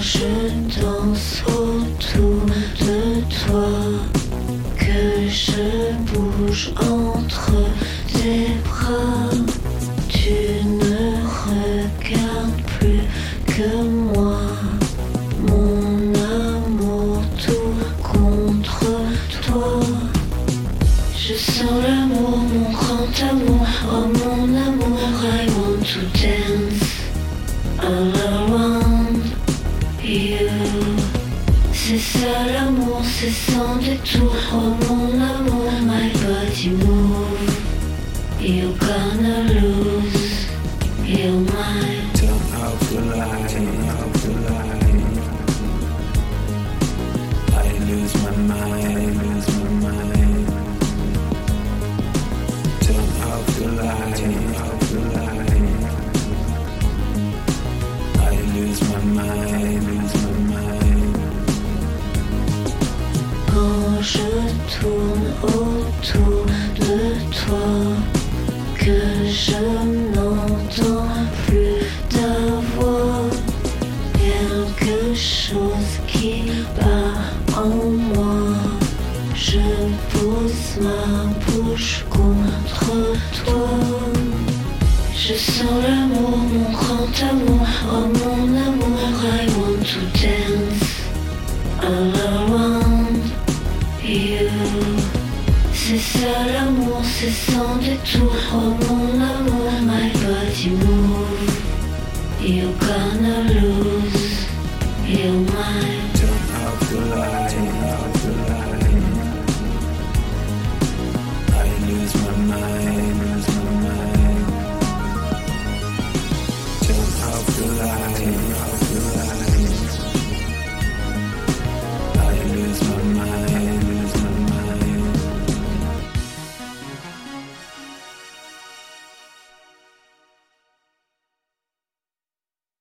je danse autour de toi, que je bouge entre tes bras, tu ne regardes plus que moi, mon amour tout contre toi. Je sens l'amour, mon grand amour, oh mon amour, I want to dance. C'est ça l'amour, c'est sans détour, oh mon amour, my body move. You're gonna lose your mind. Turn the light, turn the light. Autour de toi, que je n'entends plus ta voix, quelque chose qui bat en moi. Je pose ma bouche contre toi. Je sens l'amour, mon grand amour, oh mon amour, I want to dance all around you. C'est ça l'amour, c'est sans détour, oh mon amour, my body move. You're gonna